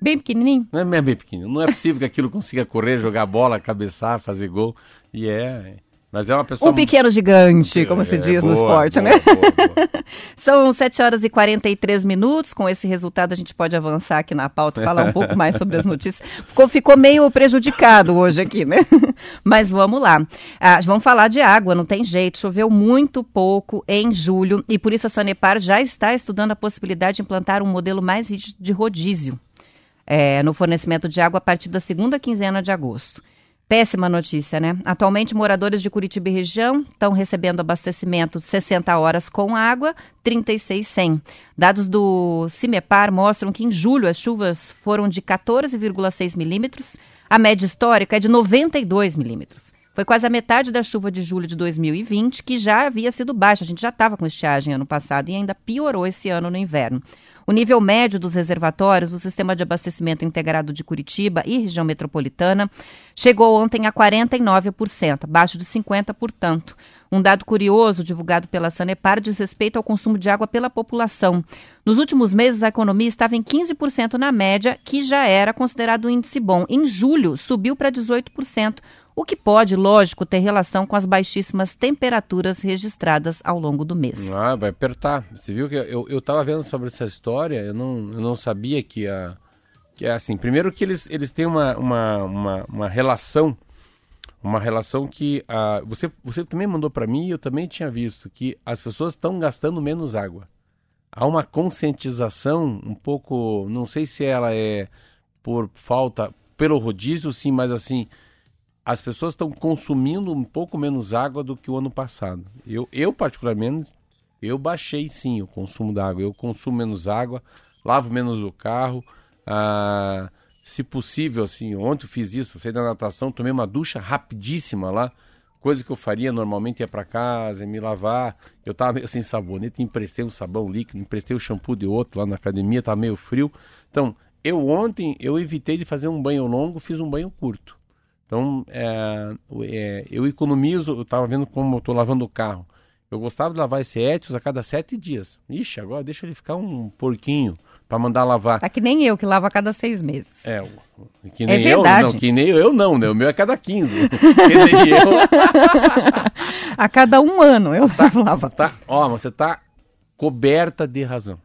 Bem pequenininho. Não é bem pequeno. Não é possível que aquilo consiga correr, jogar bola, cabeçar, fazer gol. E é. Mas é uma pessoa. Um pequeno gigante, como se É, diz no boa, esporte, boa, né? boa. São 7 horas e 43 minutos. Com esse resultado, a gente pode avançar aqui na pauta e falar um pouco mais sobre as notícias. Ficou, ficou meio prejudicado hoje aqui, né? Mas vamos lá. Ah, vamos falar de água, não tem jeito. Choveu muito pouco em julho e por isso a Sanepar já está estudando a possibilidade de implantar um modelo mais rígido de rodízio é, no fornecimento de água a partir da segunda quinzena de agosto. Péssima notícia, né? Atualmente, moradores de Curitiba e região estão recebendo abastecimento 60 horas com água, 36 sem. Dados do CIMEPAR mostram que em julho as chuvas foram de 14,6 milímetros, a média histórica é de 92 milímetros. Foi quase a metade da chuva de julho de 2020, que já havia sido baixa. A gente já estava com estiagem ano passado e ainda piorou esse ano no inverno. O nível médio dos reservatórios do Sistema de Abastecimento Integrado de Curitiba e região metropolitana chegou ontem a 49%, abaixo de 50%, portanto. Um dado curioso divulgado pela Sanepar diz respeito ao consumo de água pela população. Nos últimos meses, a economia estava em 15% na média, que já era considerado um índice bom. Em julho, subiu para 18%, o que pode, lógico, ter relação com as baixíssimas temperaturas registradas ao longo do mês. Ah, vai apertar. Você viu que eu, eu tava vendo sobre essa história, eu não, eu não sabia que a. Que é assim, primeiro que eles, eles têm uma, uma, uma, uma relação, uma relação que. Uh, você, você também mandou para mim e eu também tinha visto que as pessoas estão gastando menos água. Há uma conscientização um pouco. Não sei se ela é por falta. Pelo rodízio, sim, mas assim as pessoas estão consumindo um pouco menos água do que o ano passado. Eu, eu particularmente, eu baixei sim o consumo da água. Eu consumo menos água, lavo menos o carro. Ah, se possível, assim, ontem eu fiz isso, saí da natação, tomei uma ducha rapidíssima lá, coisa que eu faria normalmente ia para casa, me lavar. Eu tava meio sem sabonete, emprestei um sabão líquido, emprestei o shampoo de outro lá na academia, tava meio frio. Então, eu ontem eu evitei de fazer um banho longo, fiz um banho curto. Então, é, é, eu economizo, eu estava vendo como eu estou lavando o carro. Eu gostava de lavar esse Etios a cada sete dias. Ixi, agora deixa ele ficar um porquinho para mandar lavar. Tá que nem eu, que lavo a cada seis meses. É, que é nem é eu, não, que nem eu, não, né? O meu é a cada quinze. que nem eu. a cada um ano eu tá, lavo. Você tá, ó, você tá coberta de razão.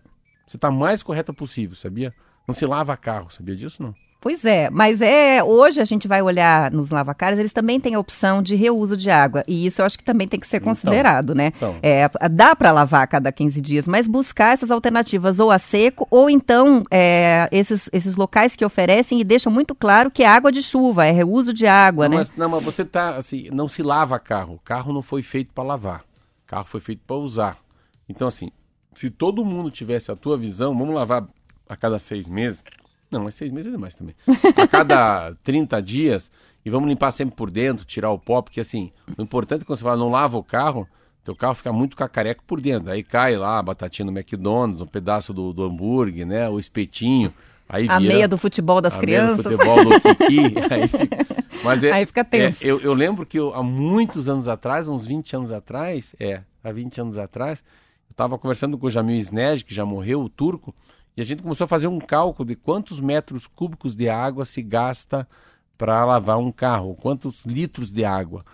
Você tá mais correta possível, sabia? Não se lava carro, sabia disso não? Pois é, mas é hoje a gente vai olhar nos lavacares, eles também têm a opção de reuso de água. E isso eu acho que também tem que ser então, considerado, então, né? Então. É, dá para lavar a cada 15 dias, mas buscar essas alternativas ou a seco, ou então é, esses, esses locais que oferecem e deixam muito claro que é água de chuva, é reuso de água, não, né? Mas, não, mas você tá assim, não se lava carro. O carro não foi feito para lavar. O carro foi feito para usar. Então, assim, se todo mundo tivesse a tua visão, vamos lavar a cada seis meses não, mas seis meses é demais também. A cada 30 dias, e vamos limpar sempre por dentro, tirar o pó, porque assim, o importante é quando você fala não lava o carro, teu carro fica muito cacareco por dentro. Aí cai lá a batatinha do McDonald's, um pedaço do, do hambúrguer, né? O espetinho. Aí a meia do futebol das a crianças. Meia do futebol do Kiki. aí, fica, mas é, aí fica tenso. É, eu, eu, lembro que eu, há muitos anos atrás, uns 20 anos atrás, é, há 20 anos atrás, eu estava conversando com o Jamil Snej, que já morreu, o turco, e a gente começou a fazer um cálculo de quantos metros cúbicos de água se gasta para lavar um carro, quantos litros de água.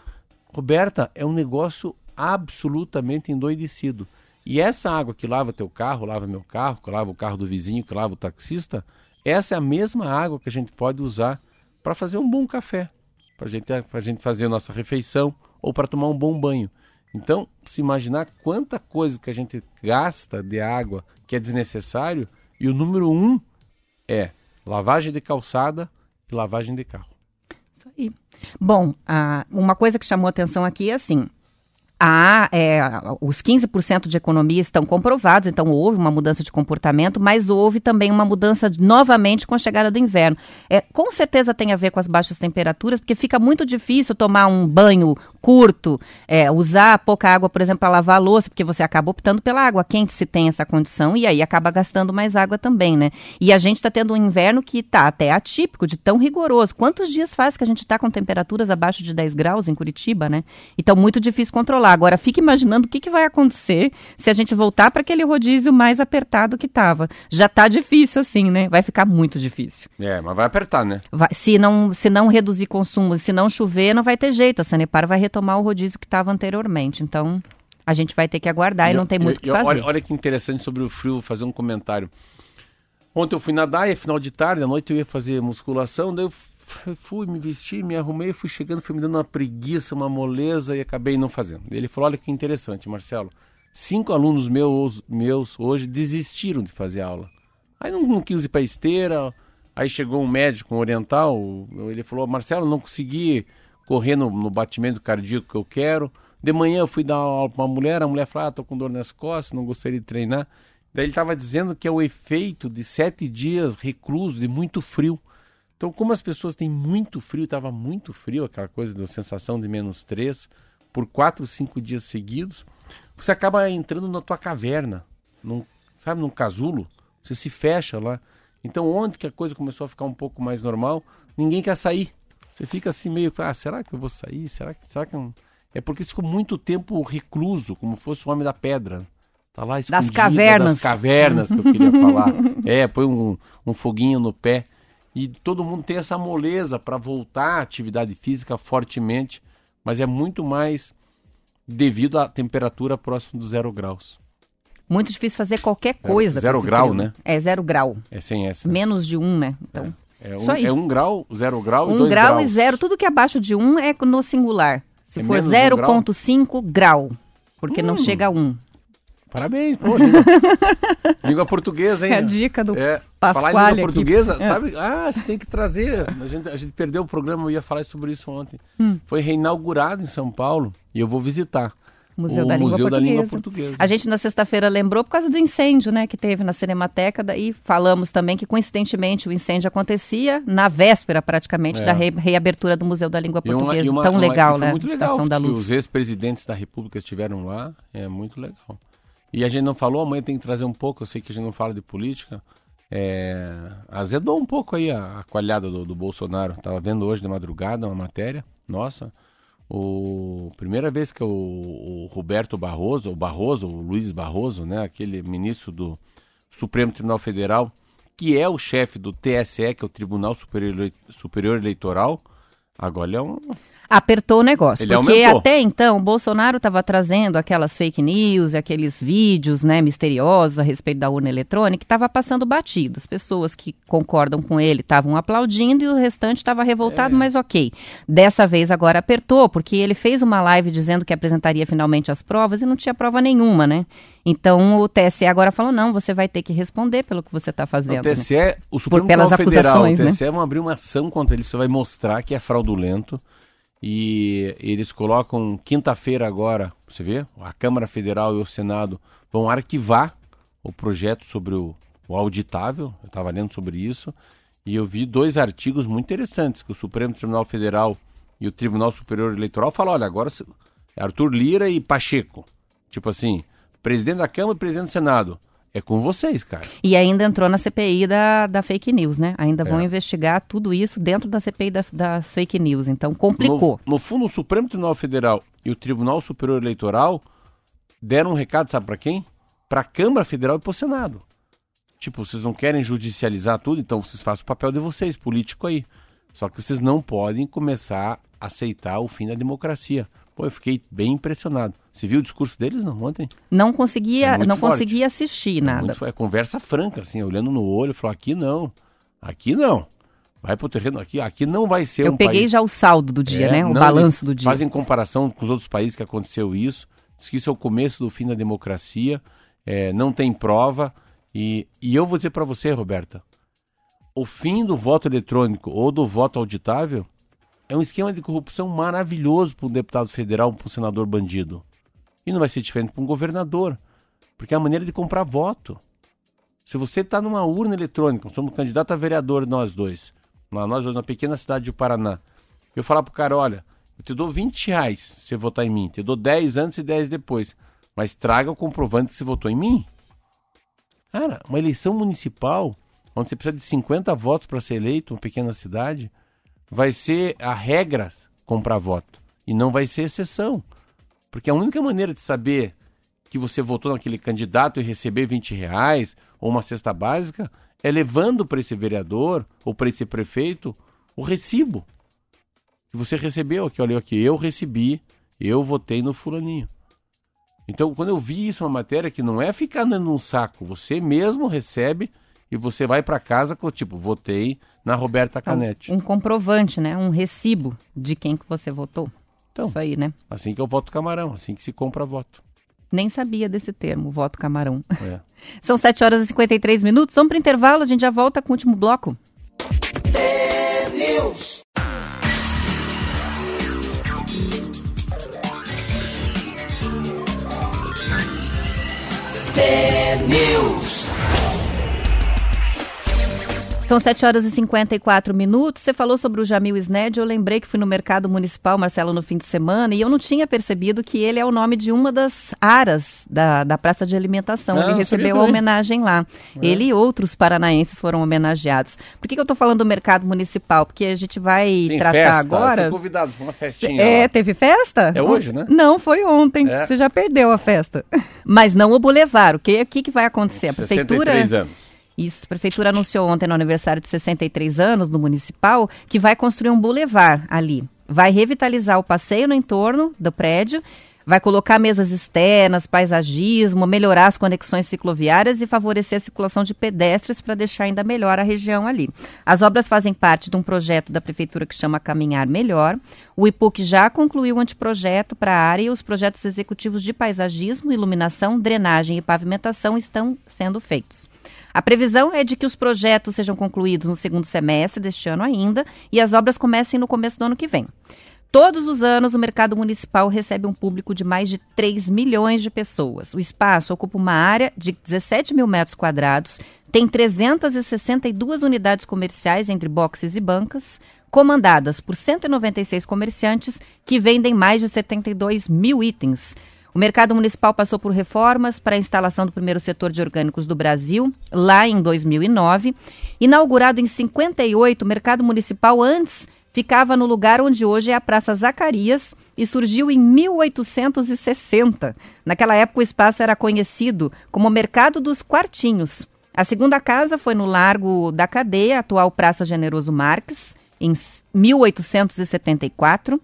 Roberta, é um negócio absolutamente endoidecido. E essa água que lava teu carro, lava meu carro, que lava o carro do vizinho, que lava o taxista, essa é a mesma água que a gente pode usar para fazer um bom café, para gente, a gente fazer a nossa refeição ou para tomar um bom banho. Então, se imaginar quanta coisa que a gente gasta de água que é desnecessário, e o número um é lavagem de calçada e lavagem de carro. Isso aí. Bom, ah, uma coisa que chamou atenção aqui é assim: há, é, os 15% de economia estão comprovados, então houve uma mudança de comportamento, mas houve também uma mudança novamente com a chegada do inverno. É, com certeza tem a ver com as baixas temperaturas, porque fica muito difícil tomar um banho curto, é, usar pouca água, por exemplo, para lavar a louça, porque você acaba optando pela água quente se tem essa condição, e aí acaba gastando mais água também, né? E a gente está tendo um inverno que está até atípico, de tão rigoroso. Quantos dias faz que a gente está com temperaturas abaixo de 10 graus em Curitiba, né? Então, muito difícil controlar. Agora, fique imaginando o que, que vai acontecer se a gente voltar para aquele rodízio mais apertado que estava. Já está difícil assim, né? Vai ficar muito difícil. É, mas vai apertar, né? Vai, se, não, se não reduzir consumo, se não chover, não vai ter jeito. A Sanepar vai retomar o rodízio que estava anteriormente. Então, a gente vai ter que aguardar e, e não tem muito o que fazer. Olha, olha que interessante sobre o frio, fazer um comentário. Ontem eu fui nadar, e é final de tarde, à noite eu ia fazer musculação, daí eu fui, me vesti, me arrumei, fui chegando, fui me dando uma preguiça, uma moleza e acabei não fazendo. Ele falou: Olha que interessante, Marcelo. Cinco alunos meus, meus hoje desistiram de fazer aula. Aí não, não quis ir para esteira. Aí chegou um médico um oriental, ele falou: Marcelo, não consegui correr no, no, batimento cardíaco que eu quero. De manhã eu fui dar aula para uma mulher, a mulher falou: Ah, tô com dor nas costas, não gostaria de treinar. Daí ele estava dizendo que é o efeito de sete dias recluso, de muito frio. Então, como as pessoas têm muito frio, estava muito frio, aquela coisa da sensação de menos 3, por 4, 5 dias seguidos, você acaba entrando na tua caverna, num, sabe, num casulo, você se fecha lá. Então, onde que a coisa começou a ficar um pouco mais normal, ninguém quer sair. Você fica assim meio, ah, será que eu vou sair? Será que, será que não... É porque ficou muito tempo recluso, como fosse o homem da pedra. Tá lá das cavernas. Das cavernas que eu queria falar. É, põe um, um foguinho no pé. E todo mundo tem essa moleza para voltar à atividade física fortemente, mas é muito mais devido à temperatura próxima do zero graus. Muito difícil fazer qualquer coisa. zero esse grau, frio. né? É zero grau. É sem essa. Menos de um, né? Então, É Isso um, é um grau, zero grau e um dois grau graus. e zero. Tudo que é abaixo de um é no singular. Se É for menos um grau? 0,5 grau. Porque não Hum. chega a um. Parabéns, pô, língua, língua portuguesa, hein? É a dica do É, Pasquale falar em aqui. língua portuguesa, É. sabe? Ah, você tem que trazer. A gente, a gente perdeu o programa, eu ia falar sobre isso ontem. Hum. Foi reinaugurado em São Paulo e eu vou visitar. Museu, o da, Língua Museu da Portuguesa. Língua Portuguesa. A gente na sexta-feira lembrou por causa do incêndio, né, que teve na Cinemateca, daí falamos também que coincidentemente o incêndio acontecia na véspera praticamente É. da re- reabertura do Museu da Língua E uma- Portuguesa. e uma- Tão uma- legal, e foi né? Muito legal Estação da Luz. os ex-presidentes da República estiveram lá. É muito legal. E a gente não falou, amanhã tem que trazer um pouco. Eu sei que a gente não fala de política. É, azedou um pouco aí a, a coalhada do, do Bolsonaro. Tava vendo hoje de madrugada uma matéria. Nossa, o primeira vez que o, o Roberto Barroso, o Barroso, o Luiz Barroso, né, aquele ministro do Supremo Tribunal Federal, que é o chefe do TSE, que é o Tribunal Superior, Superior Eleitoral, agora ele é um Apertou o negócio. Ele porque aumentou. até então o Bolsonaro estava trazendo aquelas fake news e aqueles vídeos né, misteriosos a respeito da urna eletrônica estava passando batido. As pessoas que concordam com ele estavam aplaudindo e o restante estava É. revoltado, mas ok. Dessa vez agora apertou, porque ele fez uma live dizendo que apresentaria finalmente as provas e não tinha prova nenhuma, né? Então o TSE agora falou: não, você vai ter que responder pelo que você está O fazendo. né? TSE, o Supremo pelas Tribunal Federal, o acusações, né? TSE vão abrir uma ação contra ele, você vai mostrar que é fraudulento. E eles colocam quinta-feira agora, você vê? A Câmara Federal e o Senado vão arquivar o projeto sobre o, o auditável. Eu estava lendo sobre isso. E eu vi dois artigos muito interessantes que o Supremo Tribunal Federal e o Tribunal Superior Eleitoral falam, olha, agora Arthur Lira e Pacheco. Tipo assim, presidente da Câmara e presidente do Senado. É com vocês, cara. E ainda entrou na CPI da, da fake news, né? Ainda vão É. investigar tudo isso dentro da CPI da, das fake news. Então complicou. No, no fundo, o Supremo Tribunal Federal e o Tribunal Superior Eleitoral deram um recado, sabe para quem? Para a Câmara Federal e para o Senado. Tipo, vocês não querem judicializar tudo, então vocês façam o papel de vocês, político aí. Só que vocês não podem começar a aceitar o fim da democracia. Pô, eu fiquei bem impressionado. Você viu o discurso deles não, ontem? Não conseguia, É não forte. conseguia assistir É nada. muito- é conversa franca, assim, olhando no olho, falou, aqui não, aqui não. Vai pro terreno aqui, aqui não vai ser Eu um peguei país... já o saldo do dia, É, né? O não, balanço do dia. Fazem comparação com os outros países que aconteceu isso. Diz que isso é o começo do fim da democracia. é, não tem prova. E, e eu vou dizer para você, Roberta, o fim do voto eletrônico ou do voto auditável é um esquema de corrupção maravilhoso para um deputado federal, para um senador bandido. E não vai ser diferente para um governador, porque é a maneira de comprar voto. Se você está numa urna eletrônica, somos candidato a vereador nós dois, nós dois na pequena cidade do Paraná, eu falar pro cara, olha, eu te dou 20 reais se você votar em mim, te dou 10 antes e 10 depois, mas traga o comprovante que você votou em mim. Cara, uma eleição municipal, onde você precisa de 50 votos para ser eleito, uma pequena cidade, vai ser a regra comprar voto, e não vai ser exceção. Porque a única maneira de saber que você votou naquele candidato e receber 20 reais ou uma cesta básica é levando para esse vereador ou para esse prefeito o recibo que você recebeu aqui. Olha aqui, eu recebi, eu votei no fulaninho. Então, quando eu vi isso, uma matéria que não é ficar dando saco, você mesmo recebe e você vai para casa com tipo, votei na Roberta Canete. Um comprovante, né? Um recibo de quem que você votou. Então. Isso aí, né? Assim que eu voto camarão, assim que se compra voto. Nem sabia desse termo, voto camarão. É. São 7 horas e 53 minutos. Vamos para intervalo, a gente já volta com o último bloco. News. São 7 horas e 54 minutos. Você falou sobre o Jamil Sned. Eu lembrei que fui no mercado municipal, Marcelo, no fim de semana, e eu não tinha percebido que ele é o nome de uma das aras da, da praça de alimentação. Não, ele eu recebeu a homenagem lá. É. Ele e outros paranaenses foram homenageados. Por que, que eu estou falando do mercado municipal? Porque a gente vai Tem tratar festa, agora. eu fui convidado para uma festinha. É, lá. teve festa? É hoje, né? Não, foi ontem. É. Você já perdeu a festa. Mas não o Boulevard. O que, o que, que vai acontecer? A prefeitura. 63 anos. Isso, a prefeitura anunciou ontem no aniversário de 63 anos do municipal que vai construir um bulevar ali. Vai revitalizar o passeio no entorno do prédio Vai colocar mesas externas, paisagismo, melhorar as conexões cicloviárias e favorecer a circulação de pedestres para deixar ainda melhor a região ali. As obras fazem parte de um projeto da prefeitura que chama Caminhar Melhor. O IPUC já concluiu o anteprojeto para a área e os projetos executivos de paisagismo, iluminação, drenagem e pavimentação estão sendo feitos. A previsão é de que os projetos sejam concluídos no segundo semestre deste ano ainda e as obras comecem no começo do ano que vem. Todos os anos, o mercado municipal recebe um público de mais de 3 milhões de pessoas. O espaço ocupa uma área de 17 mil metros quadrados, tem 362 unidades comerciais entre boxes e bancas, comandadas por 196 comerciantes que vendem mais de 72 mil itens. O mercado municipal passou por reformas para a instalação do primeiro setor de orgânicos do Brasil, lá em 2009. Inaugurado em 58, o mercado municipal antes ficava no lugar onde hoje é a Praça Zacarias e surgiu em 1860. Naquela época, o espaço era conhecido como Mercado dos Quartinhos. A segunda casa foi no Largo da Cadeia, atual Praça Generoso Marques, em 1874.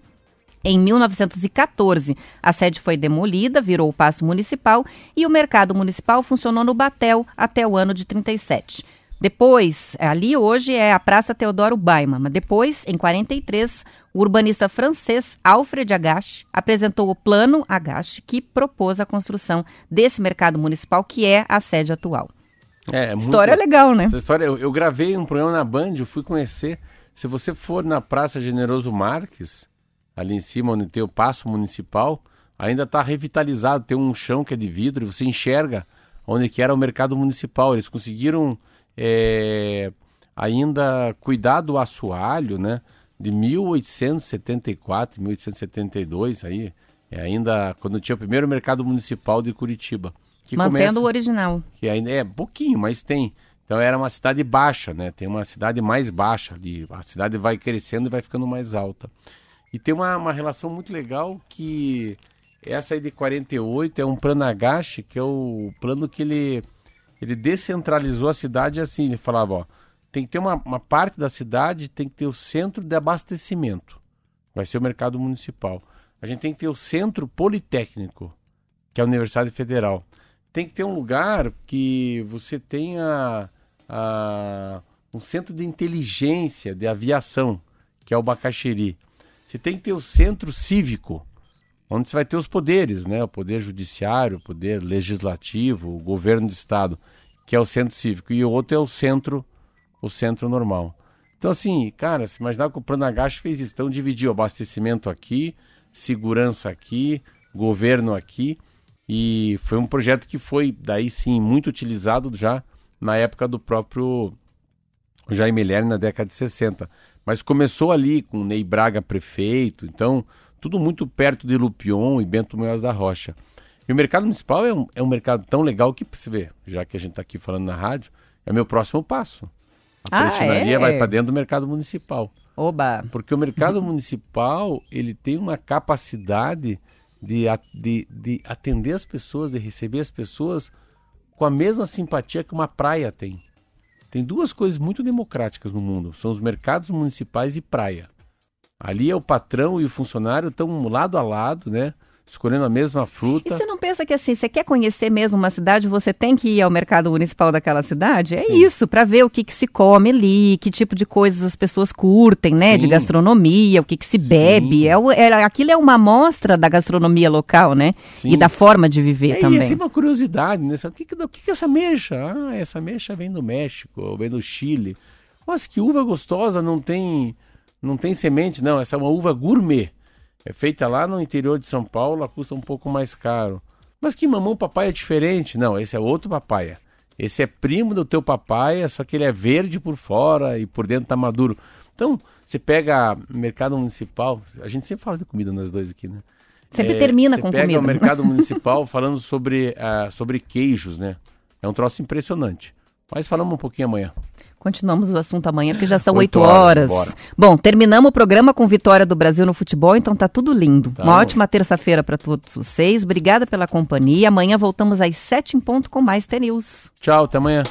Em 1914, a sede foi demolida, virou o Paço Municipal e o Mercado Municipal funcionou no Batel até o ano de 37. Depois, ali hoje é a Praça Teodoro Baiman, mas depois, em 43, o urbanista francês Alfred Agache apresentou o Plano Agache, que propôs a construção desse mercado municipal, que é a sede atual. É, é história muito... legal, né? Essa história, eu, eu, gravei um programa na Band, eu fui conhecer. Se você for na Praça Generoso Marques, ali em cima, onde tem o Paço Municipal, ainda está revitalizado, tem um chão que é de vidro, e você enxerga onde que era o mercado municipal. Eles conseguiram é, ainda cuidar do assoalho, né? De 1874, 1872, aí, é ainda quando tinha o primeiro mercado municipal de Curitiba. Que Mantendo começa, o original. Que ainda é pouquinho, mas tem. Então era uma cidade baixa, né? Tem uma cidade mais baixa ali. A cidade vai crescendo e vai ficando mais alta. E tem uma, uma relação muito legal que essa aí de 48 é um plano Agache, que é o plano que ele ele descentralizou a cidade assim, ele falava, ó, tem que ter uma, uma parte da cidade, tem que ter o centro de abastecimento, vai ser o mercado municipal. A gente tem que ter o centro politécnico, que é a Universidade Federal. Tem que ter um lugar que você tenha a, um centro de inteligência, de aviação, que é o Bacaxeri. Você tem que ter o centro cívico, onde você vai ter os poderes, né? O poder judiciário, o poder legislativo, o governo do estado, que é o centro cívico, e o outro é o centro, o centro normal. Então assim, cara, se imaginar que o Pranagash fez isso, então dividiu abastecimento aqui, segurança aqui, governo aqui, e foi um projeto que foi daí sim muito utilizado já na época do próprio Jaime Lerner na década de 60. Mas começou ali com Ney Braga prefeito, então tudo muito perto de Lupion e Bento Munhoz da Rocha. E o mercado municipal é um, é um mercado tão legal que, você vê, já que a gente está aqui falando na rádio, é meu próximo passo. A ah, é? vai para dentro do mercado municipal. Oba! Porque o mercado municipal, ele tem uma capacidade de, de, de atender as pessoas, de receber as pessoas com a mesma simpatia que uma praia tem. Tem duas coisas muito democráticas no mundo, são os mercados municipais e praia. Ali é o patrão e o funcionário estão lado a lado, né? Escolhendo a mesma fruta. E você não pensa que assim, você quer conhecer mesmo uma cidade, você tem que ir ao mercado municipal daquela cidade? É Sim. isso, para ver o que, que se come ali, que tipo de coisas as pessoas curtem, né? Sim. De gastronomia, o que, que se bebe. É, é, aquilo é uma amostra da gastronomia local, né? Sim. E da forma de viver é, também. E assim, uma curiosidade, né? O que, que, o que, que é essa mexa? Ah, essa mexa vem do México, vem do Chile. Nossa, que uva gostosa, não tem não tem semente, não. Essa é uma uva gourmet. É feita lá no interior de São Paulo, ela custa um pouco mais caro. Mas que mamão papai é diferente? Não, esse é outro papaya. Esse é primo do teu papaya, só que ele é verde por fora e por dentro tá maduro. Então, você pega mercado municipal, a gente sempre fala de comida nós dois aqui, né? Sempre é, termina com comida. Você pega o mercado municipal falando sobre, uh, sobre queijos, né? É um troço impressionante. Mas falamos um pouquinho amanhã. Continuamos o assunto amanhã, porque já são 8 horas. horas. Bom, terminamos o programa com vitória do Brasil no futebol, então tá tudo lindo. Tá Uma bom. ótima terça-feira para todos vocês. Obrigada pela companhia. Amanhã voltamos às 7 em ponto com mais T-News. Tchau, até amanhã.